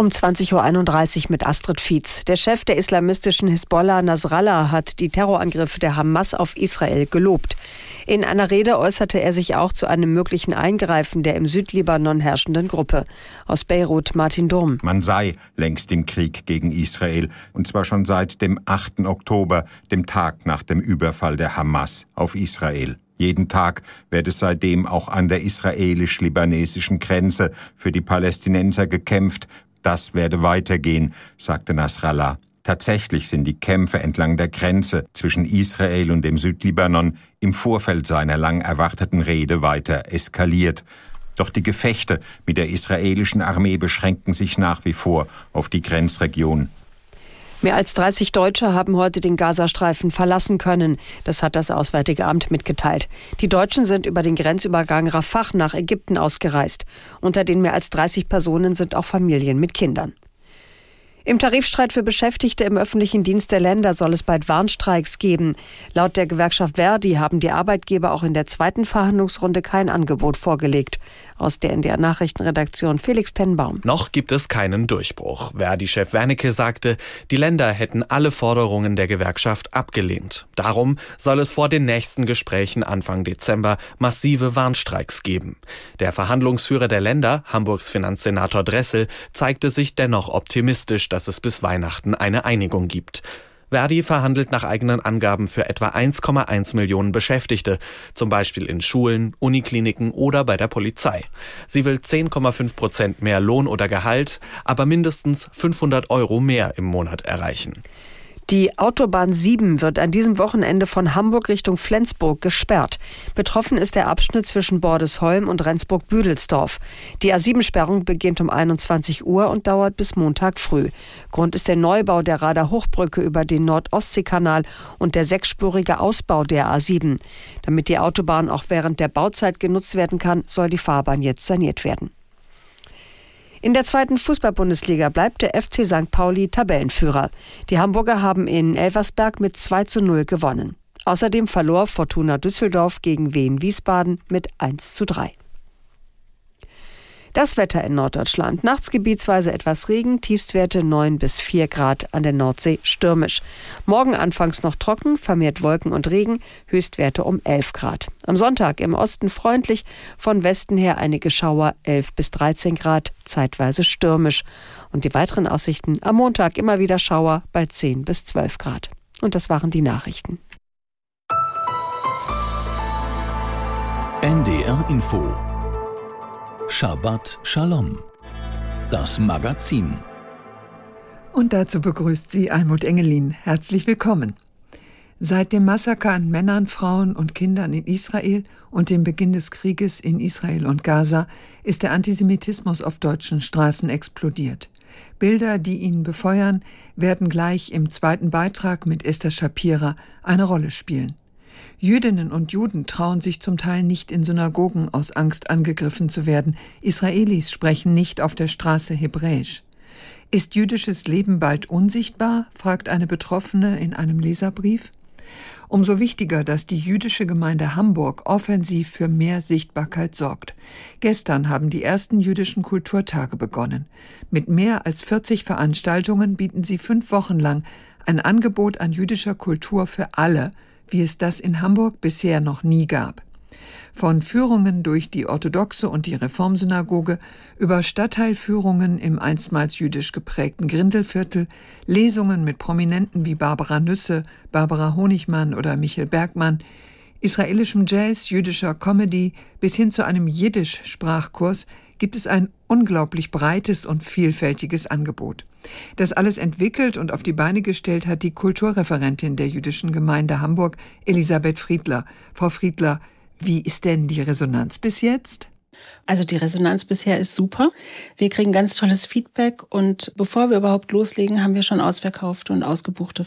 Um 20.31 Uhr mit Astrid Fietz. Der Chef der islamistischen Hisbollah Nasrallah hat die Terrorangriffe der Hamas auf Israel gelobt. In einer Rede äußerte er sich auch zu einem möglichen Eingreifen der im Südlibanon herrschenden Gruppe. Aus Beirut Martin Durm. Man sei längst im Krieg gegen Israel, und zwar schon seit dem 8. Oktober, dem Tag nach dem Überfall der Hamas auf Israel. Jeden Tag werde seitdem auch an der israelisch-libanesischen Grenze für die Palästinenser gekämpft. Das werde weitergehen, sagte Nasrallah. Tatsächlich sind die Kämpfe entlang der Grenze zwischen Israel und dem Südlibanon im Vorfeld seiner lang erwarteten Rede weiter eskaliert. Doch die Gefechte mit der israelischen Armee beschränken sich nach wie vor auf die Grenzregion. Mehr als 30 Deutsche haben heute den Gazastreifen verlassen können. Das hat das Auswärtige Amt mitgeteilt. Die Deutschen sind über den Grenzübergang Rafah nach Ägypten ausgereist. Unter den mehr als 30 Personen sind auch Familien mit Kindern. Im Tarifstreit für Beschäftigte im öffentlichen Dienst der Länder soll es bald Warnstreiks geben. Laut der Gewerkschaft Verdi haben die Arbeitgeber auch in der zweiten Verhandlungsrunde kein Angebot vorgelegt. Aus der NDR Nachrichtenredaktion Felix Tenbaum. Noch gibt es keinen Durchbruch. Verdi-Chef Wernicke sagte, die Länder hätten alle Forderungen der Gewerkschaft abgelehnt. Darum soll es vor den nächsten Gesprächen Anfang Dezember massive Warnstreiks geben. Der Verhandlungsführer der Länder, Hamburgs Finanzsenator Dressel, zeigte sich dennoch optimistisch, dass es bis Weihnachten eine Einigung gibt. Verdi verhandelt nach eigenen Angaben für etwa 1,1 Millionen Beschäftigte, zum Beispiel in Schulen, Unikliniken oder bei der Polizei. Sie will 10,5 Prozent mehr Lohn oder Gehalt, aber mindestens 500 Euro mehr im Monat erreichen. Die Autobahn 7 wird an diesem Wochenende von Hamburg Richtung Flensburg gesperrt. Betroffen ist der Abschnitt zwischen Bordesholm und Rendsburg-Büdelsdorf. Die A7-Sperrung beginnt um 21 Uhr und dauert bis Montag früh. Grund ist der Neubau der Radar Hochbrücke über den Nord-Ostsee-Kanal und der sechsspurige Ausbau der A7. Damit die Autobahn auch während der Bauzeit genutzt werden kann, soll die Fahrbahn jetzt saniert werden. In der zweiten Fußball-Bundesliga bleibt der FC St. Pauli Tabellenführer. Die Hamburger haben in Elversberg mit 2 zu 0 gewonnen. Außerdem verlor Fortuna Düsseldorf gegen Wien Wiesbaden mit 1 zu 3. Das Wetter in Norddeutschland. Nachts gebietsweise etwas Regen, Tiefstwerte 9 bis 4 Grad, an der Nordsee stürmisch. Morgen anfangs noch trocken, vermehrt Wolken und Regen, Höchstwerte um 11 Grad. Am Sonntag im Osten freundlich, von Westen her einige Schauer 11 bis 13 Grad, zeitweise stürmisch. Und die weiteren Aussichten am Montag immer wieder Schauer bei 10 bis 12 Grad. Und das waren die Nachrichten. NDR Info Shabbat Shalom. Das Magazin. Und dazu begrüßt sie Almut Engelin. Herzlich willkommen. Seit dem Massaker an Männern, Frauen und Kindern in Israel und dem Beginn des Krieges in Israel und Gaza ist der Antisemitismus auf deutschen Straßen explodiert. Bilder, die ihn befeuern, werden gleich im zweiten Beitrag mit Esther Shapira eine Rolle spielen. Jüdinnen und Juden trauen sich zum Teil nicht in Synagogen aus Angst angegriffen zu werden. Israelis sprechen nicht auf der Straße Hebräisch. Ist jüdisches Leben bald unsichtbar? fragt eine Betroffene in einem Leserbrief. Umso wichtiger, dass die jüdische Gemeinde Hamburg offensiv für mehr Sichtbarkeit sorgt. Gestern haben die ersten jüdischen Kulturtage begonnen. Mit mehr als 40 Veranstaltungen bieten sie fünf Wochen lang ein Angebot an jüdischer Kultur für alle, wie es das in Hamburg bisher noch nie gab. Von Führungen durch die orthodoxe und die Reformsynagoge über Stadtteilführungen im einstmals jüdisch geprägten Grindelviertel, Lesungen mit Prominenten wie Barbara Nüsse, Barbara Honigmann oder Michel Bergmann, israelischem Jazz, jüdischer Comedy bis hin zu einem Jiddisch-Sprachkurs gibt es ein unglaublich breites und vielfältiges Angebot. Das alles entwickelt und auf die Beine gestellt hat die Kulturreferentin der jüdischen Gemeinde Hamburg, Elisabeth Friedler. Frau Friedler, wie ist denn die Resonanz bis jetzt? Also die Resonanz bisher ist super. Wir kriegen ganz tolles Feedback und bevor wir überhaupt loslegen, haben wir schon ausverkaufte und ausgebuchte